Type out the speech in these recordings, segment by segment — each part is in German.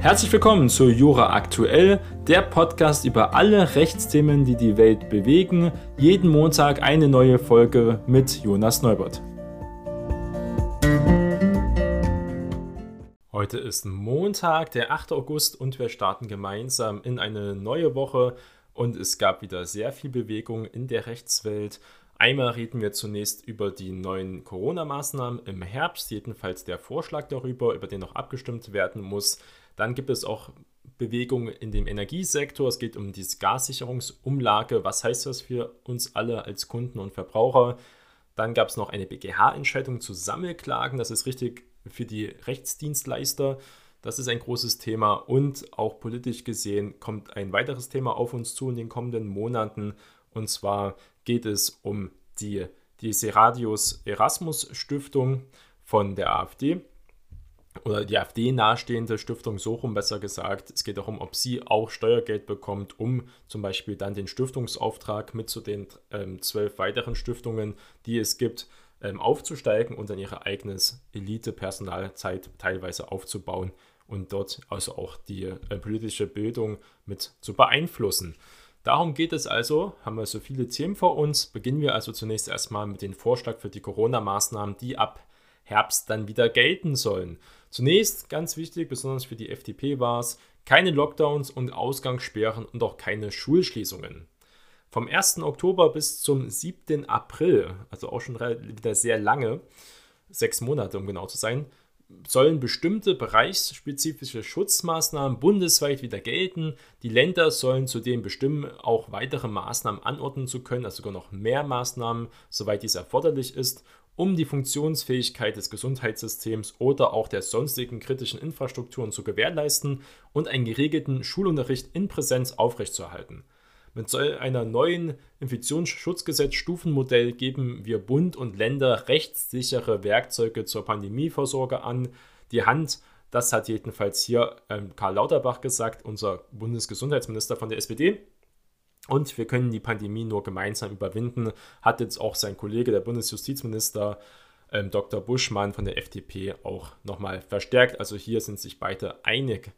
Herzlich willkommen zu Jura Aktuell, der Podcast über alle Rechtsthemen, die die Welt bewegen. Jeden Montag eine neue Folge mit Jonas Neubert. Heute ist Montag, der 8. August und wir starten gemeinsam in eine neue Woche und es gab wieder sehr viel Bewegung in der Rechtswelt. Einmal reden wir zunächst über die neuen Corona-Maßnahmen im Herbst, jedenfalls der Vorschlag darüber, über den noch abgestimmt werden muss. Dann gibt es auch Bewegungen in dem Energiesektor. Es geht um die Gassicherungsumlage. Was heißt das für uns alle als Kunden und Verbraucher? Dann gab es noch eine BGH-Entscheidung zu Sammelklagen. Das ist richtig für die Rechtsdienstleister. Das ist ein großes Thema und auch politisch gesehen kommt ein weiteres Thema auf uns zu in den kommenden Monaten. Und zwar geht es um die, die Seradius Erasmus Stiftung von der AfD oder die AfD nahestehende Stiftung so rum besser gesagt. Es geht darum, ob sie auch Steuergeld bekommt, um zum Beispiel dann den Stiftungsauftrag mit zu den ähm, zwölf weiteren Stiftungen, die es gibt, ähm, aufzusteigen und dann ihre eigenes Elite-Personalzeit teilweise aufzubauen und dort also auch die äh, politische Bildung mit zu beeinflussen. Darum geht es also, haben wir so viele Themen vor uns. Beginnen wir also zunächst erstmal mit dem Vorschlag für die Corona-Maßnahmen, die ab Herbst dann wieder gelten sollen. Zunächst ganz wichtig, besonders für die FDP war es, keine Lockdowns und Ausgangssperren und auch keine Schulschließungen. Vom 1. Oktober bis zum 7. April, also auch schon wieder sehr lange, sechs Monate um genau zu sein, sollen bestimmte bereichsspezifische Schutzmaßnahmen bundesweit wieder gelten. Die Länder sollen zudem bestimmen, auch weitere Maßnahmen anordnen zu können, also sogar noch mehr Maßnahmen, soweit dies erforderlich ist, um die Funktionsfähigkeit des Gesundheitssystems oder auch der sonstigen kritischen Infrastrukturen zu gewährleisten und einen geregelten Schulunterricht in Präsenz aufrechtzuerhalten. Mit so einer neuen Infektionsschutzgesetz-Stufenmodell geben wir Bund und Länder rechtssichere Werkzeuge zur Pandemievorsorge an die Hand. Das hat jedenfalls hier ähm, Karl Lauterbach gesagt, unser Bundesgesundheitsminister von der SPD. Und wir können die Pandemie nur gemeinsam überwinden, hat jetzt auch sein Kollege, der Bundesjustizminister ähm, Dr. Buschmann von der FDP, auch nochmal verstärkt. Also hier sind sich beide einig.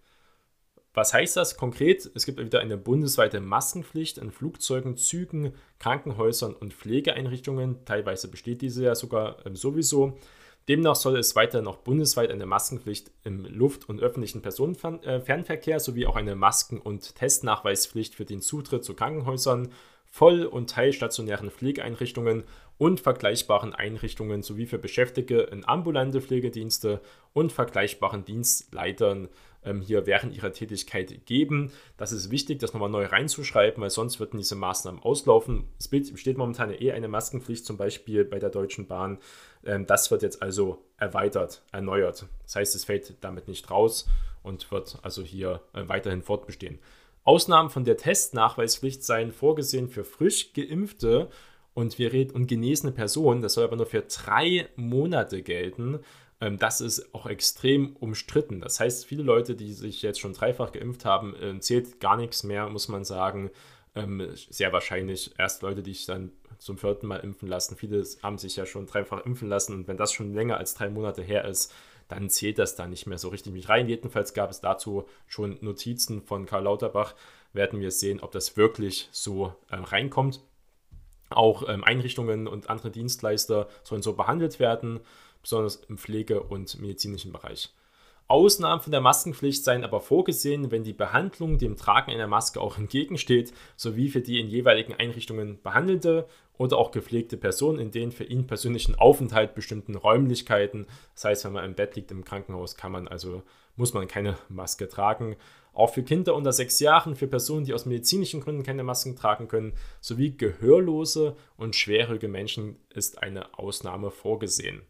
Was heißt das konkret? Es gibt wieder eine bundesweite Maskenpflicht in Flugzeugen, Zügen, Krankenhäusern und Pflegeeinrichtungen. Teilweise besteht diese ja sogar ähm, sowieso. Demnach soll es weiter noch bundesweit eine Maskenpflicht im Luft- und öffentlichen Personenfernverkehr sowie auch eine Masken- und Testnachweispflicht für den Zutritt zu Krankenhäusern, voll- und teilstationären Pflegeeinrichtungen und vergleichbaren Einrichtungen sowie für Beschäftigte in ambulante Pflegedienste und vergleichbaren Dienstleitern ähm, hier während ihrer Tätigkeit geben. Das ist wichtig, das nochmal neu reinzuschreiben, weil sonst würden diese Maßnahmen auslaufen. Es besteht momentan eh eine Maskenpflicht, zum Beispiel bei der Deutschen Bahn. Ähm, das wird jetzt also erweitert, erneuert. Das heißt, es fällt damit nicht raus und wird also hier äh, weiterhin fortbestehen. Ausnahmen von der Testnachweispflicht seien vorgesehen für frisch geimpfte und wir reden und genesene Personen. Das soll aber nur für drei Monate gelten. Ähm, das ist auch extrem umstritten. Das heißt, viele Leute, die sich jetzt schon dreifach geimpft haben, äh, zählt gar nichts mehr, muss man sagen. Ähm, sehr wahrscheinlich erst Leute, die sich dann zum vierten Mal impfen lassen. Viele haben sich ja schon dreifach impfen lassen und wenn das schon länger als drei Monate her ist, dann zählt das da nicht mehr so richtig mit rein. Jedenfalls gab es dazu schon Notizen von Karl Lauterbach. Werden wir sehen, ob das wirklich so äh, reinkommt. Auch ähm, Einrichtungen und andere Dienstleister sollen so behandelt werden besonders im Pflege- und medizinischen Bereich. Ausnahmen von der Maskenpflicht seien aber vorgesehen, wenn die Behandlung dem Tragen einer Maske auch entgegensteht, sowie für die in jeweiligen Einrichtungen behandelte oder auch gepflegte Person in den für ihn persönlichen Aufenthalt bestimmten Räumlichkeiten. Das heißt, wenn man im Bett liegt im Krankenhaus, kann man also, muss man keine Maske tragen. Auch für Kinder unter sechs Jahren, für Personen, die aus medizinischen Gründen keine Masken tragen können, sowie gehörlose und schwerhörige Menschen ist eine Ausnahme vorgesehen.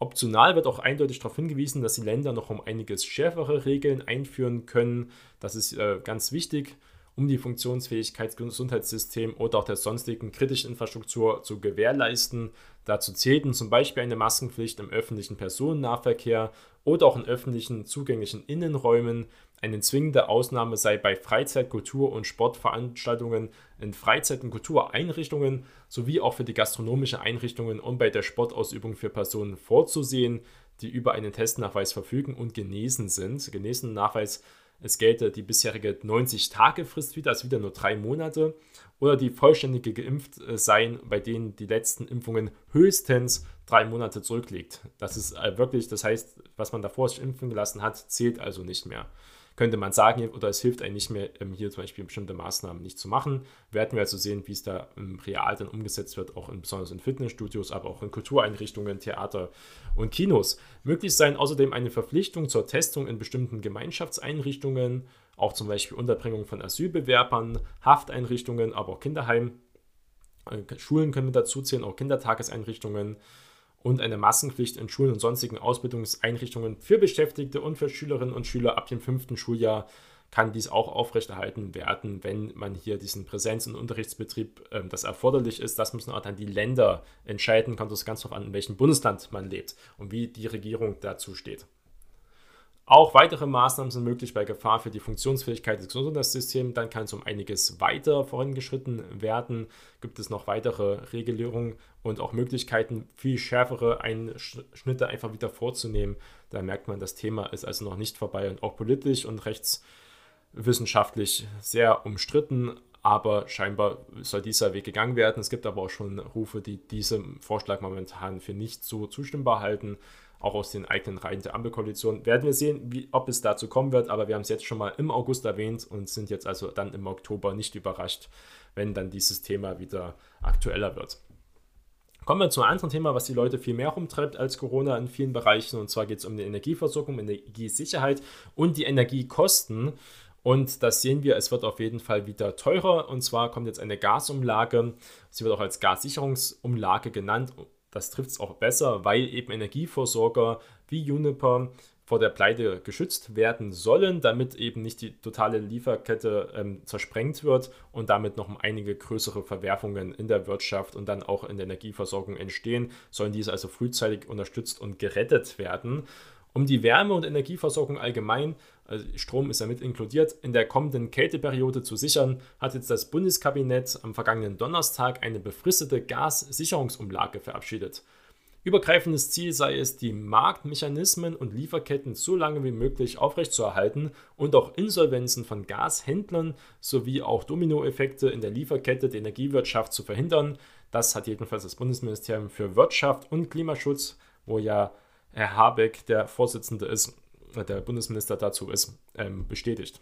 Optional wird auch eindeutig darauf hingewiesen, dass die Länder noch um einiges schärfere Regeln einführen können. Das ist äh, ganz wichtig, um die Funktionsfähigkeit des Gesundheitssystems oder auch der sonstigen kritischen Infrastruktur zu gewährleisten. Dazu zählten zum Beispiel eine Maskenpflicht im öffentlichen Personennahverkehr oder auch in öffentlichen zugänglichen Innenräumen, eine zwingende Ausnahme sei bei Freizeit-, Kultur- und Sportveranstaltungen in Freizeit- und Kultureinrichtungen sowie auch für die gastronomischen Einrichtungen und bei der Sportausübung für Personen vorzusehen. die über einen Testnachweis verfügen und genesen sind. Genesen Nachweis, es gelte die bisherige 90-Tage-Frist wieder, also wieder nur drei Monate. Oder die vollständige geimpft äh, seien, bei denen die letzten Impfungen höchstens drei Monate zurückliegt. Das ist äh, wirklich, das heißt, was man davor sich impfen gelassen hat, zählt also nicht mehr könnte man sagen, oder es hilft einem nicht mehr, ähm, hier zum Beispiel bestimmte Maßnahmen nicht zu machen. Werden wir also sehen, wie es da real dann umgesetzt wird, auch in, besonders in Fitnessstudios, aber auch in Kultureinrichtungen, Theater und Kinos. Möglich sein außerdem eine Verpflichtung zur Testung in bestimmten Gemeinschaftseinrichtungen, auch zum Beispiel Unterbringung von Asylbewerbern, Hafteinrichtungen, aber auch Kinderheim. Äh, Schulen können wir dazu zählen, auch Kindertageseinrichtungen und eine Massenpflicht in Schulen und sonstigen Ausbildungseinrichtungen für Beschäftigte und für Schülerinnen und Schüler ab dem fünften Schuljahr kann dies auch aufrechterhalten werden, wenn man hier diesen Präsenz- und Unterrichtsbetrieb, äh, das erforderlich ist. Das müssen auch dann die Länder entscheiden, kommt es ganz darauf an, in welchem Bundesland man lebt und wie die Regierung dazu steht. Auch weitere Maßnahmen sind möglich bei Gefahr für die Funktionsfähigkeit des Gesundheitssystems. Dann kann es um einiges weiter vorangeschritten werden. Gibt es noch weitere Regulierungen und auch Möglichkeiten, viel schärfere Einschnitte einfach wieder vorzunehmen. Da merkt man, das Thema ist also noch nicht vorbei und auch politisch und rechtswissenschaftlich sehr umstritten. Aber scheinbar soll dieser Weg gegangen werden. Es gibt aber auch schon Rufe, die diesem Vorschlag momentan für nicht so zustimmbar halten auch aus den eigenen Reihen der Ampelkoalition. Werden wir sehen, wie, ob es dazu kommen wird, aber wir haben es jetzt schon mal im August erwähnt und sind jetzt also dann im Oktober nicht überrascht, wenn dann dieses Thema wieder aktueller wird. Kommen wir zu einem anderen Thema, was die Leute viel mehr rumtreibt als Corona in vielen Bereichen. Und zwar geht es um die Energieversorgung, Energiesicherheit und die Energiekosten. Und das sehen wir, es wird auf jeden Fall wieder teurer. Und zwar kommt jetzt eine Gasumlage. Sie wird auch als Gassicherungsumlage genannt das trifft es auch besser, weil eben Energieversorger wie Juniper vor der Pleite geschützt werden sollen, damit eben nicht die totale Lieferkette ähm, zersprengt wird und damit noch einige größere Verwerfungen in der Wirtschaft und dann auch in der Energieversorgung entstehen, sollen diese also frühzeitig unterstützt und gerettet werden. Um die Wärme- und Energieversorgung allgemein, also Strom ist ja mit inkludiert, in der kommenden Kälteperiode zu sichern, hat jetzt das Bundeskabinett am vergangenen Donnerstag eine befristete Gassicherungsumlage verabschiedet. Übergreifendes Ziel sei es, die Marktmechanismen und Lieferketten so lange wie möglich aufrechtzuerhalten und auch Insolvenzen von Gashändlern sowie auch Dominoeffekte in der Lieferkette der Energiewirtschaft zu verhindern. Das hat jedenfalls das Bundesministerium für Wirtschaft und Klimaschutz, wo ja Herr Habeck der Vorsitzende ist, der Bundesminister dazu ist, ähm, bestätigt.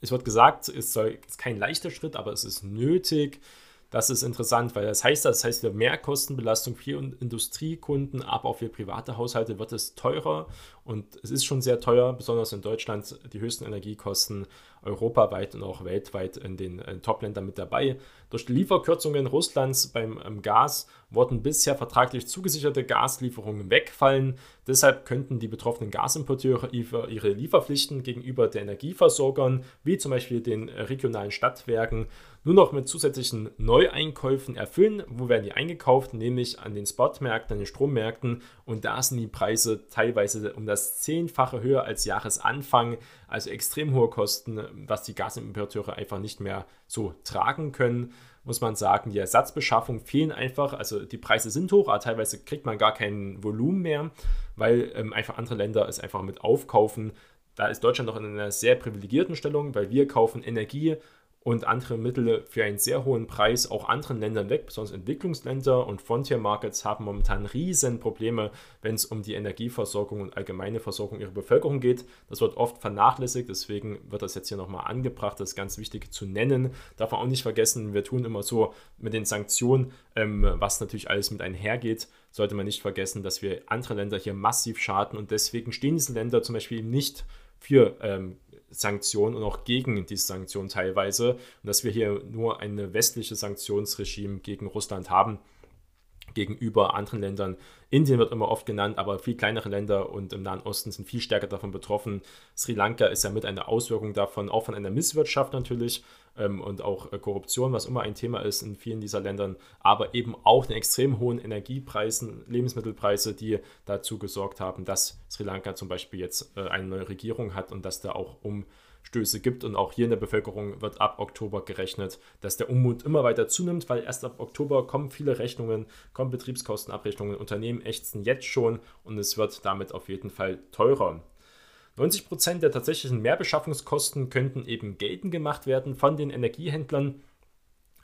Es wird gesagt, es soll, ist kein leichter Schritt, aber es ist nötig. Das ist interessant, weil das heißt, das heißt wieder mehr Kostenbelastung für Industriekunden, aber auch für private Haushalte wird es teurer und es ist schon sehr teuer, besonders in Deutschland die höchsten Energiekosten europaweit und auch weltweit in den Top-Ländern mit dabei. Durch die Lieferkürzungen Russlands beim ähm, Gas wurden bisher vertraglich zugesicherte Gaslieferungen wegfallen. Deshalb könnten die betroffenen Gasimporteure ihre Lieferpflichten gegenüber den Energieversorgern, wie zum Beispiel den regionalen Stadtwerken, nur noch mit zusätzlichen Neueinkäufen erfüllen. Wo werden die eingekauft? Nämlich an den Spotmärkten, an den Strommärkten. Und da sind die Preise teilweise um das Zehnfache höher als Jahresanfang. Also extrem hohe Kosten, was die Gasimporteure einfach nicht mehr so tragen können muss man sagen, die Ersatzbeschaffung fehlen einfach. Also die Preise sind hoch, aber teilweise kriegt man gar kein Volumen mehr, weil ähm, einfach andere Länder es einfach mit aufkaufen. Da ist Deutschland noch in einer sehr privilegierten Stellung, weil wir kaufen Energie und andere Mittel für einen sehr hohen Preis auch anderen Ländern weg, besonders Entwicklungsländer und Frontier Markets haben momentan riesen Probleme, wenn es um die Energieversorgung und allgemeine Versorgung ihrer Bevölkerung geht. Das wird oft vernachlässigt, deswegen wird das jetzt hier nochmal angebracht, das ist ganz wichtig zu nennen. Darf man auch nicht vergessen, wir tun immer so mit den Sanktionen, ähm, was natürlich alles mit einhergeht, sollte man nicht vergessen, dass wir andere Länder hier massiv schaden und deswegen stehen diese Länder zum Beispiel nicht für ähm, Sanktionen und auch gegen diese Sanktionen teilweise. Und dass wir hier nur ein westliches Sanktionsregime gegen Russland haben gegenüber anderen Ländern. Indien wird immer oft genannt, aber viel kleinere Länder und im Nahen Osten sind viel stärker davon betroffen. Sri Lanka ist ja mit einer Auswirkung davon, auch von einer Misswirtschaft natürlich ähm, und auch äh, Korruption, was immer ein Thema ist in vielen dieser Ländern, aber eben auch den extrem hohen Energiepreisen, Lebensmittelpreise, die dazu gesorgt haben, dass Sri Lanka zum Beispiel jetzt äh, eine neue Regierung hat und dass da auch um Vorstöße gibt. Und auch hier in der Bevölkerung wird ab Oktober gerechnet, dass der Unmut immer weiter zunimmt, weil erst ab Oktober kommen viele Rechnungen, kommen Betriebskostenabrechnungen, Unternehmen ächzen jetzt schon und es wird damit auf jeden Fall teurer. 90% der tatsächlichen Mehrbeschaffungskosten könnten eben geltend gemacht werden von den Energiehändlern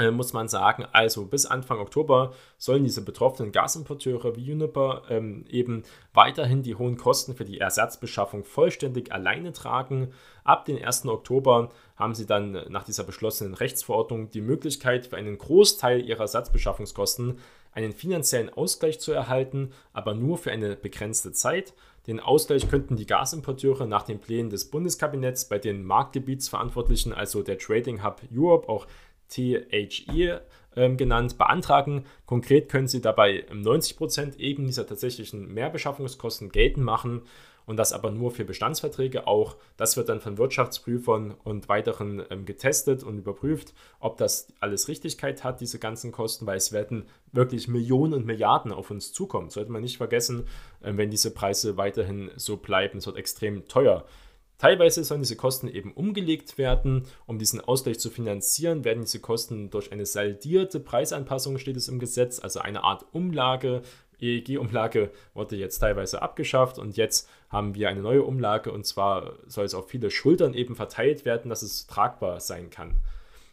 äh, muss man sagen, also bis Anfang Oktober sollen diese betroffenen Gasimporteure wie Uniper ähm, eben weiterhin die hohen Kosten für die Ersatzbeschaffung vollständig alleine tragen. Ab dem 1. Oktober haben sie dann nach dieser beschlossenen Rechtsverordnung die Möglichkeit, für einen Großteil ihrer Ersatzbeschaffungskosten einen finanziellen Ausgleich zu erhalten, aber nur für eine begrenzte Zeit. Den Ausgleich könnten die Gasimporteure nach den Plänen des Bundeskabinetts bei den Marktgebietsverantwortlichen, also der Trading Hub Europe, auch THE ähm, genannt, beantragen. Konkret können Sie dabei 90% eben dieser tatsächlichen Mehrbeschaffungskosten geltend machen und das aber nur für Bestandsverträge auch. Das wird dann von Wirtschaftsprüfern und weiteren ähm, getestet und überprüft, ob das alles Richtigkeit hat, diese ganzen Kosten, weil es werden wirklich Millionen und Milliarden auf uns zukommen. Sollte man nicht vergessen, äh, wenn diese Preise weiterhin so bleiben. Es wird extrem teuer. Teilweise sollen diese Kosten eben umgelegt werden. Um diesen Ausgleich zu finanzieren, werden diese Kosten durch eine saldierte Preisanpassung, steht es im Gesetz, also eine Art Umlage. EEG-Umlage wurde jetzt teilweise abgeschafft und jetzt haben wir eine neue Umlage und zwar soll es auf viele Schultern eben verteilt werden, dass es tragbar sein kann.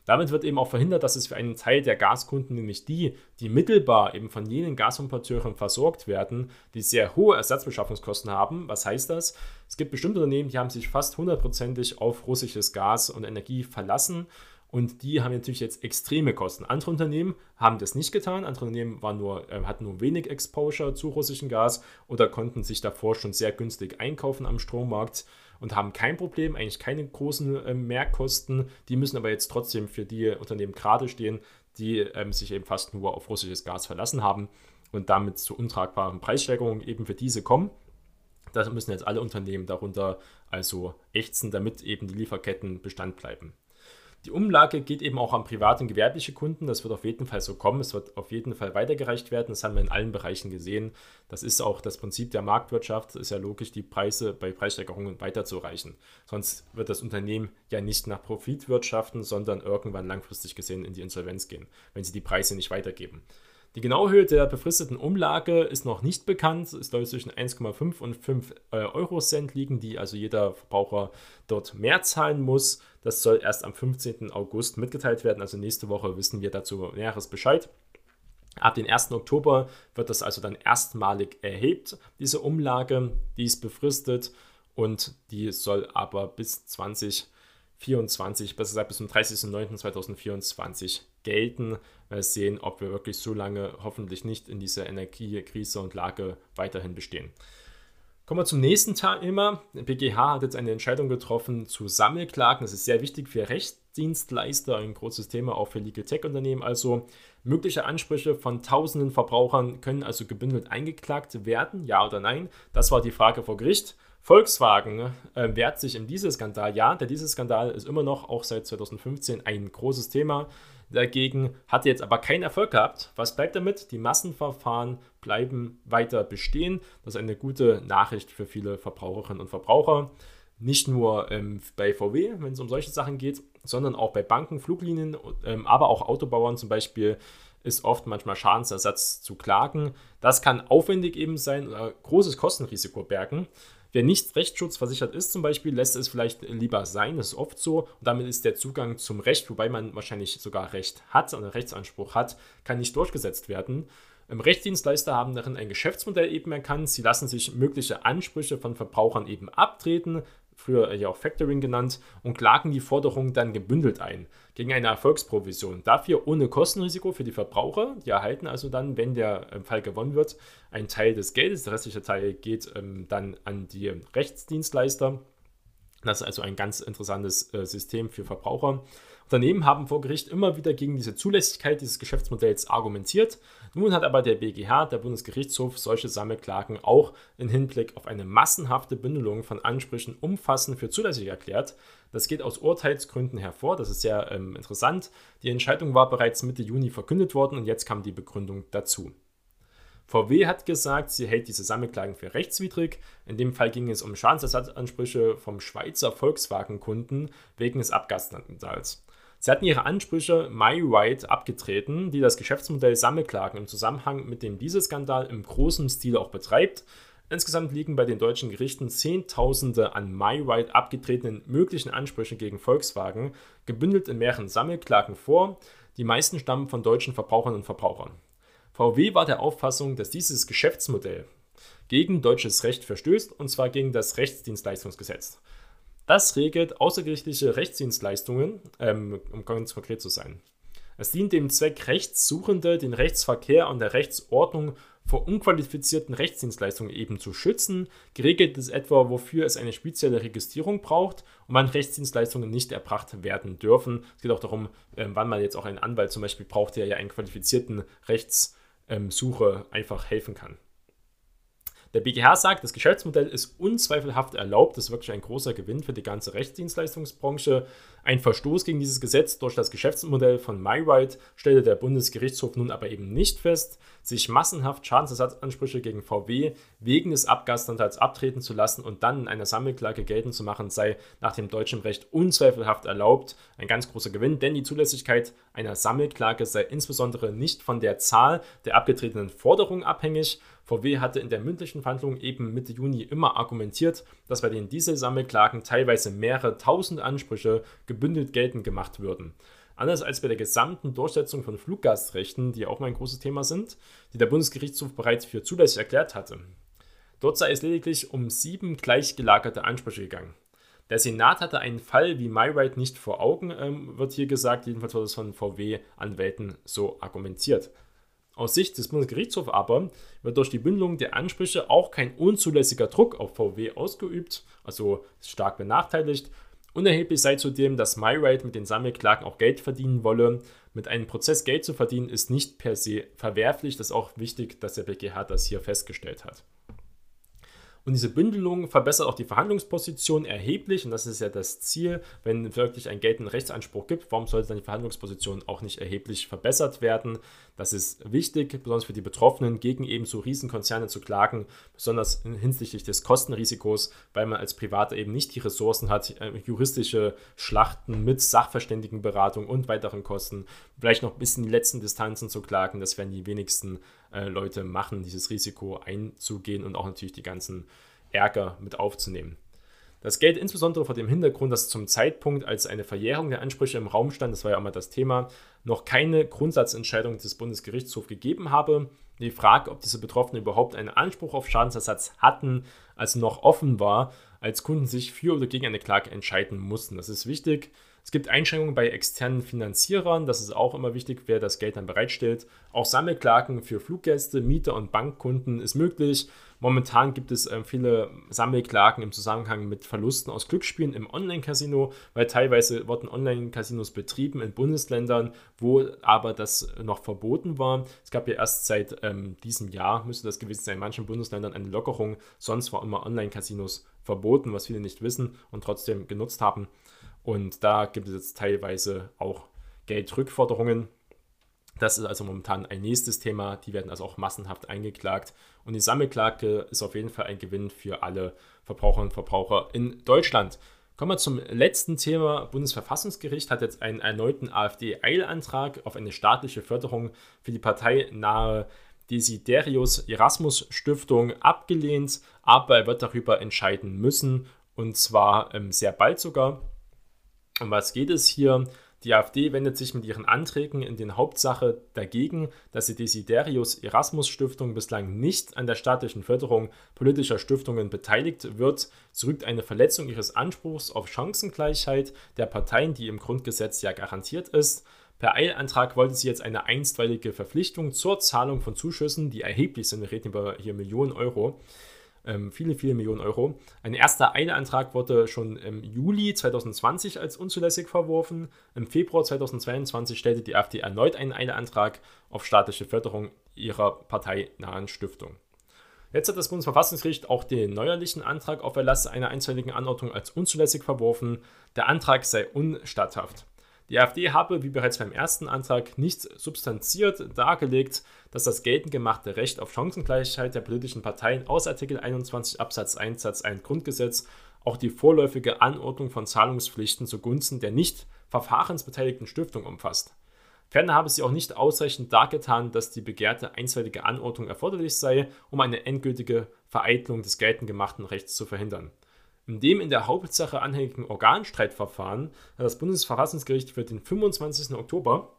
Damit wird eben auch verhindert, dass es für einen Teil der Gaskunden, nämlich die, die mittelbar eben von jenen Gasimporteuren versorgt werden, die sehr hohe Ersatzbeschaffungskosten haben. Was heißt das? Es gibt bestimmte Unternehmen, die haben sich fast hundertprozentig auf russisches Gas und Energie verlassen und die haben natürlich jetzt extreme Kosten. Andere Unternehmen haben das nicht getan. Andere Unternehmen waren nur, äh, hatten nur wenig Exposure zu russischem Gas oder konnten sich davor schon sehr günstig einkaufen am Strommarkt und haben kein Problem, eigentlich keine großen äh, Mehrkosten. Die müssen aber jetzt trotzdem für die Unternehmen gerade stehen, die ähm, sich eben fast nur auf russisches Gas verlassen haben und damit zu untragbaren Preissteigerungen eben für diese kommen. Da müssen jetzt alle Unternehmen darunter also ächzen, damit eben die Lieferketten Bestand bleiben. Die Umlage geht eben auch an private und gewerbliche Kunden. Das wird auf jeden Fall so kommen. Es wird auf jeden Fall weitergereicht werden. Das haben wir in allen Bereichen gesehen. Das ist auch das Prinzip der Marktwirtschaft. Es ist ja logisch, die Preise bei Preissteigerungen weiterzureichen. Sonst wird das Unternehmen ja nicht nach Profit wirtschaften, sondern irgendwann langfristig gesehen in die Insolvenz gehen, wenn sie die Preise nicht weitergeben. Die genaue Höhe der befristeten Umlage ist noch nicht bekannt. Es soll zwischen 1,5 und 5 äh, Euro Cent liegen, die also jeder Verbraucher dort mehr zahlen muss. Das soll erst am 15. August mitgeteilt werden. Also nächste Woche wissen wir dazu Näheres Bescheid. Ab dem 1. Oktober wird das also dann erstmalig erhebt, diese Umlage. Die ist befristet und die soll aber bis 2024, besser gesagt bis zum 30.09.2024 gelten. Mal sehen, ob wir wirklich so lange hoffentlich nicht in dieser Energiekrise und Lage weiterhin bestehen. Kommen wir zum nächsten Thema. Der BGH hat jetzt eine Entscheidung getroffen zu Sammelklagen. Das ist sehr wichtig für Rechtsdienstleister, ein großes Thema auch für Legal Tech Unternehmen. Also mögliche Ansprüche von tausenden Verbrauchern können also gebündelt eingeklagt werden, ja oder nein? Das war die Frage vor Gericht. Volkswagen äh, wehrt sich in diesem Skandal. Ja, der diese Skandal ist immer noch, auch seit 2015, ein großes Thema dagegen hat jetzt aber keinen Erfolg gehabt. Was bleibt damit? Die Massenverfahren bleiben weiter bestehen. Das ist eine gute Nachricht für viele Verbraucherinnen und Verbraucher. Nicht nur ähm, bei VW, wenn es um solche Sachen geht, sondern auch bei Banken, Fluglinien, ähm, aber auch Autobauern zum Beispiel ist oft manchmal Schadensersatz zu klagen. Das kann aufwendig eben sein oder großes Kostenrisiko bergen. Wer nicht rechtsschutzversichert ist zum Beispiel, lässt es vielleicht lieber sein, das ist oft so. Und damit ist der Zugang zum Recht, wobei man wahrscheinlich sogar Recht hat, einen Rechtsanspruch hat, kann nicht durchgesetzt werden. Rechtsdienstleister haben darin ein Geschäftsmodell eben erkannt. Sie lassen sich mögliche Ansprüche von Verbrauchern eben abtreten, früher ja auch Factoring genannt, und klagen die Forderungen dann gebündelt ein gegen eine Erfolgsprovision. Dafür ohne Kostenrisiko für die Verbraucher. Die erhalten also dann, wenn der ähm, Fall gewonnen wird, einen Teil des Geldes. Der restliche Teil geht ähm, dann an die Rechtsdienstleister. Das ist also ein ganz interessantes äh, System für Verbraucher. Unternehmen haben vor Gericht immer wieder gegen diese Zulässigkeit dieses Geschäftsmodells argumentiert. Nun hat aber der BGH, der Bundesgerichtshof, solche Sammelklagen auch im Hinblick auf eine massenhafte Bündelung von Ansprüchen umfassend für zulässig erklärt. Das geht aus Urteilsgründen hervor, das ist sehr ähm, interessant. Die Entscheidung war bereits Mitte Juni verkündet worden und jetzt kam die Begründung dazu. VW hat gesagt, sie hält diese Sammelklagen für rechtswidrig. In dem Fall ging es um Schadensersatzansprüche vom Schweizer Volkswagen-Kunden wegen des Abgasskandals. Sie hatten ihre Ansprüche MyRide abgetreten, die das Geschäftsmodell Sammelklagen im Zusammenhang mit dem Dieselskandal im großen Stil auch betreibt. Insgesamt liegen bei den deutschen Gerichten Zehntausende an MyRide abgetretenen möglichen Ansprüche gegen Volkswagen, gebündelt in mehreren Sammelklagen vor. Die meisten stammen von deutschen Verbrauchern und Verbrauchern. VW war der Auffassung, dass dieses Geschäftsmodell gegen deutsches Recht verstößt, und zwar gegen das Rechtsdienstleistungsgesetz. Das regelt außergerichtliche Rechtsdienstleistungen, ähm, um ganz konkret zu sein. Es dient dem Zweck, Rechtssuchende den Rechtsverkehr und der Rechtsordnung vor unqualifizierten Rechtsdienstleistungen eben zu schützen. Geregelt ist etwa, wofür es eine spezielle Registrierung braucht und wann Rechtsdienstleistungen nicht erbracht werden dürfen. Es geht auch darum, ähm, wann man jetzt auch einen Anwalt zum Beispiel braucht, der ja einen qualifizierten Rechts Suche einfach helfen kann. Der BGH sagt, das Geschäftsmodell ist unzweifelhaft erlaubt. Das ist wirklich ein großer Gewinn für die ganze Rechtsdienstleistungsbranche. Ein Verstoß gegen dieses Gesetz durch das Geschäftsmodell von MyRight stellte der Bundesgerichtshof nun aber eben nicht fest. Sich massenhaft Schadensersatzansprüche gegen VW wegen des Abgasstandards abtreten zu lassen und dann in einer Sammelklage geltend zu machen, sei nach dem deutschen Recht unzweifelhaft erlaubt. Ein ganz großer Gewinn, denn die Zulässigkeit einer Sammelklage sei insbesondere nicht von der Zahl der abgetretenen Forderungen abhängig, VW hatte in der mündlichen Verhandlung eben Mitte Juni immer argumentiert, dass bei den Dieselsammelklagen teilweise mehrere tausend Ansprüche gebündelt geltend gemacht würden. Anders als bei der gesamten Durchsetzung von Fluggastrechten, die auch mal ein großes Thema sind, die der Bundesgerichtshof bereits für zulässig erklärt hatte. Dort sei es lediglich um sieben gleichgelagerte Ansprüche gegangen. Der Senat hatte einen Fall wie MyRight nicht vor Augen, ähm, wird hier gesagt, jedenfalls wird es von VW-Anwälten so argumentiert. Aus Sicht des Bundesgerichtshofs aber wird durch die Bündelung der Ansprüche auch kein unzulässiger Druck auf VW ausgeübt, also stark benachteiligt. Unerheblich sei zudem, dass MyRate mit den Sammelklagen auch Geld verdienen wolle. Mit einem Prozess Geld zu verdienen ist nicht per se verwerflich. Das ist auch wichtig, dass der BGH das hier festgestellt hat. Und diese Bündelung verbessert auch die Verhandlungsposition erheblich. Und das ist ja das Ziel, wenn wirklich einen geltenden Rechtsanspruch gibt. Warum sollte dann die Verhandlungsposition auch nicht erheblich verbessert werden? Das ist wichtig, besonders für die Betroffenen, gegen eben so Riesenkonzerne zu klagen, besonders hinsichtlich des Kostenrisikos, weil man als Privater eben nicht die Ressourcen hat, äh, juristische Schlachten mit Sachverständigenberatung und weiteren Kosten, vielleicht noch bis in die letzten Distanzen zu klagen. Das werden die wenigsten äh, Leute machen, dieses Risiko einzugehen und auch natürlich die ganzen Ärger mit aufzunehmen. Das gilt insbesondere vor dem Hintergrund, dass zum Zeitpunkt, als eine Verjährung der Ansprüche im Raum stand, das war ja auch mal das Thema, noch keine Grundsatzentscheidung des Bundesgerichtshofs gegeben habe. Die Frage, ob diese Betroffenen überhaupt einen Anspruch auf Schadensersatz hatten, also noch offen war, als Kunden sich für oder gegen eine Klage entscheiden mussten. Das ist wichtig. Es gibt Einschränkungen bei externen Finanzierern, das ist auch immer wichtig, wer das Geld dann bereitstellt. Auch Sammelklagen für Fluggäste, Mieter und Bankkunden ist möglich. Momentan gibt es äh, viele Sammelklagen im Zusammenhang mit Verlusten aus Glücksspielen im Online-Casino, weil teilweise wurden Online-Casinos betrieben in Bundesländern, wo aber das noch verboten war. Es gab ja erst seit ähm, diesem Jahr, müsste das gewesen sein, in manchen Bundesländern eine Lockerung. Sonst war immer Online-Casinos verboten, was viele nicht wissen und trotzdem genutzt haben. Und da gibt es jetzt teilweise auch Geldrückforderungen. Das ist also momentan ein nächstes Thema. Die werden also auch massenhaft eingeklagt. Und die Sammelklage ist auf jeden Fall ein Gewinn für alle Verbraucherinnen und Verbraucher in Deutschland. Kommen wir zum letzten Thema. Bundesverfassungsgericht hat jetzt einen erneuten AfD-Eilantrag auf eine staatliche Förderung für die Partei nahe Desiderius Erasmus Stiftung abgelehnt, aber er wird darüber entscheiden müssen und zwar ähm, sehr bald sogar. Um was geht es hier? Die AfD wendet sich mit ihren Anträgen in den Hauptsache dagegen, dass die Desiderius Erasmus Stiftung bislang nicht an der staatlichen Förderung politischer Stiftungen beteiligt wird. Rügt eine Verletzung ihres Anspruchs auf Chancengleichheit der Parteien, die im Grundgesetz ja garantiert ist. Per Eilantrag wollte sie jetzt eine einstweilige Verpflichtung zur Zahlung von Zuschüssen, die erheblich sind, wir reden über hier Millionen Euro, ähm, viele, viele Millionen Euro. Ein erster Eilantrag wurde schon im Juli 2020 als unzulässig verworfen. Im Februar 2022 stellte die AfD erneut einen Eilantrag auf staatliche Förderung ihrer parteinahen Stiftung. Jetzt hat das Bundesverfassungsgericht auch den neuerlichen Antrag auf Erlass einer einstweiligen Anordnung als unzulässig verworfen. Der Antrag sei unstatthaft. Die AfD habe, wie bereits beim ersten Antrag, nicht substanziert dargelegt, dass das geltend gemachte Recht auf Chancengleichheit der politischen Parteien aus Artikel 21 Absatz 1 Satz 1 Grundgesetz auch die vorläufige Anordnung von Zahlungspflichten zugunsten der nicht verfahrensbeteiligten Stiftung umfasst. Ferner habe sie auch nicht ausreichend dargetan, dass die begehrte einseitige Anordnung erforderlich sei, um eine endgültige Vereitlung des geltend gemachten Rechts zu verhindern. In dem in der Hauptsache anhängigen Organstreitverfahren hat das Bundesverfassungsgericht für den 25. Oktober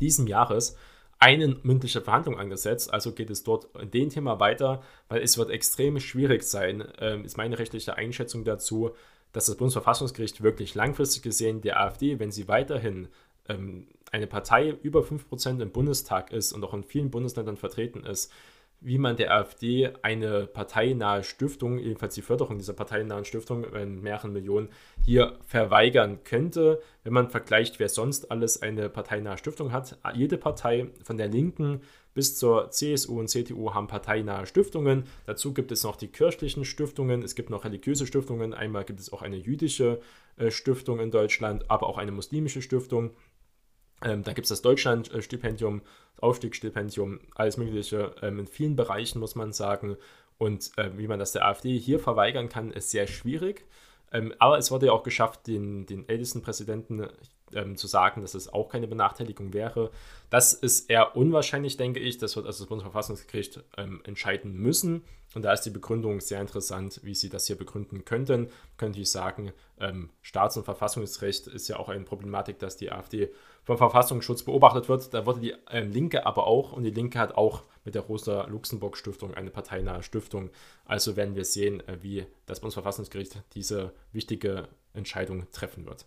diesen Jahres eine mündliche Verhandlung angesetzt. Also geht es dort in dem Thema weiter, weil es wird extrem schwierig sein, äh, ist meine rechtliche Einschätzung dazu, dass das Bundesverfassungsgericht wirklich langfristig gesehen der AfD, wenn sie weiterhin ähm, eine Partei über 5% im Bundestag ist und auch in vielen Bundesländern vertreten ist, wie man der AfD eine parteinahe Stiftung, jedenfalls die Förderung dieser parteinahen Stiftung in mehreren Millionen, hier verweigern könnte, wenn man vergleicht, wer sonst alles eine parteinahe Stiftung hat. Jede Partei von der Linken bis zur CSU und CDU haben parteinahe Stiftungen. Dazu gibt es noch die kirchlichen Stiftungen, es gibt noch religiöse Stiftungen. Einmal gibt es auch eine jüdische äh, Stiftung in Deutschland, aber auch eine muslimische Stiftung. Ähm, da gibt es das Deutschland-Stipendium, Aufstiegsstipendium, alles Mögliche ähm, in vielen Bereichen, muss man sagen. Und äh, wie man das der AfD hier verweigern kann, ist sehr schwierig. Ähm, aber es wurde ja auch geschafft, den, den ältesten Präsidenten ähm, zu sagen, dass es auch keine Benachteiligung wäre. Das ist eher unwahrscheinlich, denke ich. Das wird also das Bundesverfassungsgericht ähm, entscheiden müssen. Und da ist die Begründung sehr interessant, wie Sie das hier begründen könnten. Könnte ich sagen, ähm, Staats- und Verfassungsrecht ist ja auch eine Problematik, dass die AfD vom Verfassungsschutz beobachtet wird. Da wurde die ähm, Linke aber auch, und die Linke hat auch mit der Rosa-Luxemburg-Stiftung eine parteinahe Stiftung. Also werden wir sehen, äh, wie das Bundesverfassungsgericht diese wichtige Entscheidung treffen wird.